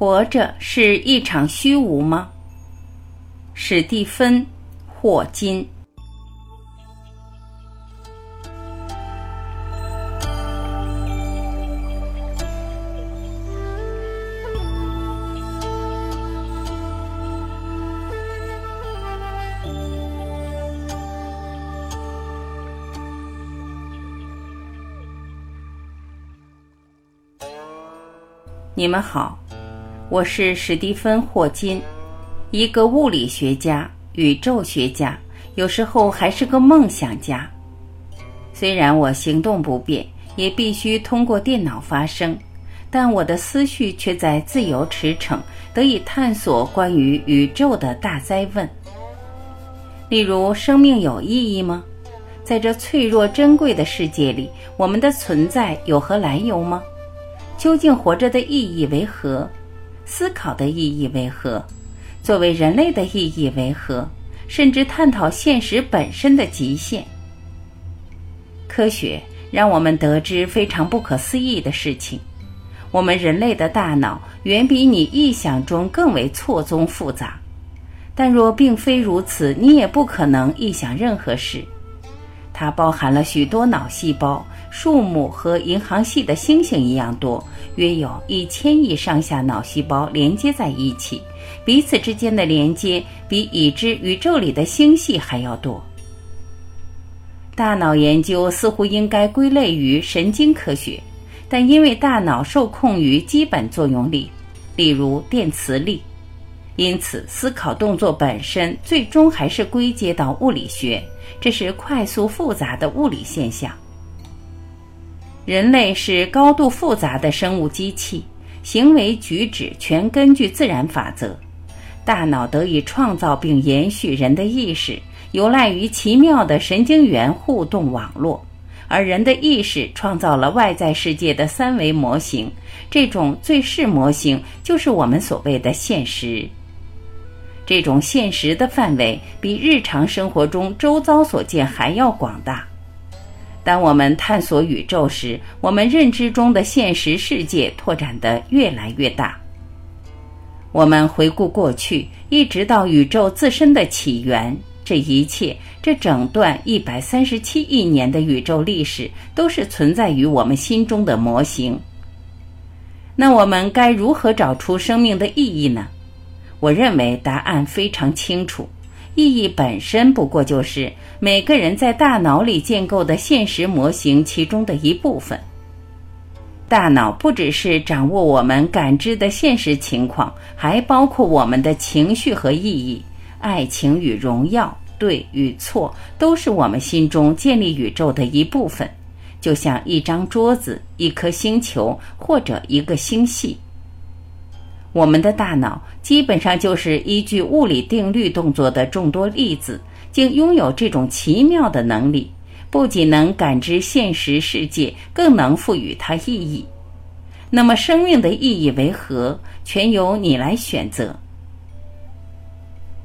活着是一场虚无吗？史蒂芬·霍金。你们好，我是史蒂芬·霍金，一个物理学家、宇宙学家，有时候还是个梦想家。虽然我行动不便，也必须通过电脑发声，但我的思绪却在自由驰骋，得以探索关于宇宙的大灾问。例如，生命有意义吗？在这脆弱珍贵的世界里，我们的存在有何来由吗？究竟活着的意义为何？思考的意义为何？作为人类的意义为何？甚至探讨现实本身的极限。科学让我们得知非常不可思议的事情：我们人类的大脑远比你臆想中更为错综复杂。但若并非如此，你也不可能臆想任何事。它包含了许多脑细胞。数目和银行系的星星一样多，约有一千亿上下脑细胞连接在一起，彼此之间的连接比已知宇宙里的星系还要多。大脑研究似乎应该归类于神经科学，但因为大脑受控于基本作用力，例如电磁力，因此思考动作本身最终还是归结到物理学，这是快速复杂的物理现象。人类是高度复杂的生物机器，行为举止全根据自然法则。大脑得以创造并延续人的意识，有赖于奇妙的神经元互动网络。而人的意识创造了外在世界的三维模型，这种最适模型就是我们所谓的现实。这种现实的范围比日常生活中周遭所见还要广大。当我们探索宇宙时，我们认知中的现实世界拓展得越来越大。我们回顾过去，一直到宇宙自身的起源，这一切，这整段一百三十七亿年的宇宙历史，都是存在于我们心中的模型。那我们该如何找出生命的意义呢？我认为答案非常清楚。意义本身不过就是每个人在大脑里建构的现实模型其中的一部分。大脑不只是掌握我们感知的现实情况，还包括我们的情绪和意义。爱情与荣耀，对与错，都是我们心中建立宇宙的一部分，就像一张桌子、一颗星球或者一个星系。我们的大脑基本上就是依据物理定律动作的众多粒子，竟拥有这种奇妙的能力，不仅能感知现实世界，更能赋予它意义。那么，生命的意义为何？全由你来选择。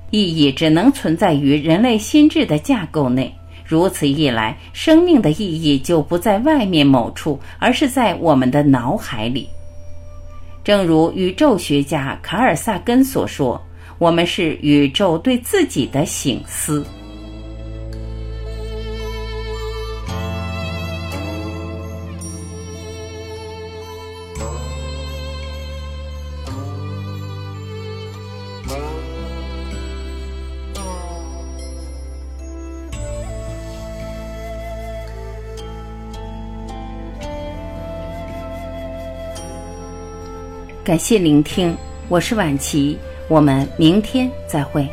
意义只能存在于人类心智的架构内，如此一来，生命的意义就不在外面某处，而是在我们的脑海里。正如宇宙学家卡尔萨根所说：“我们是宇宙对自己的醒思。”感谢聆听，我是晚琪，我们明天再会。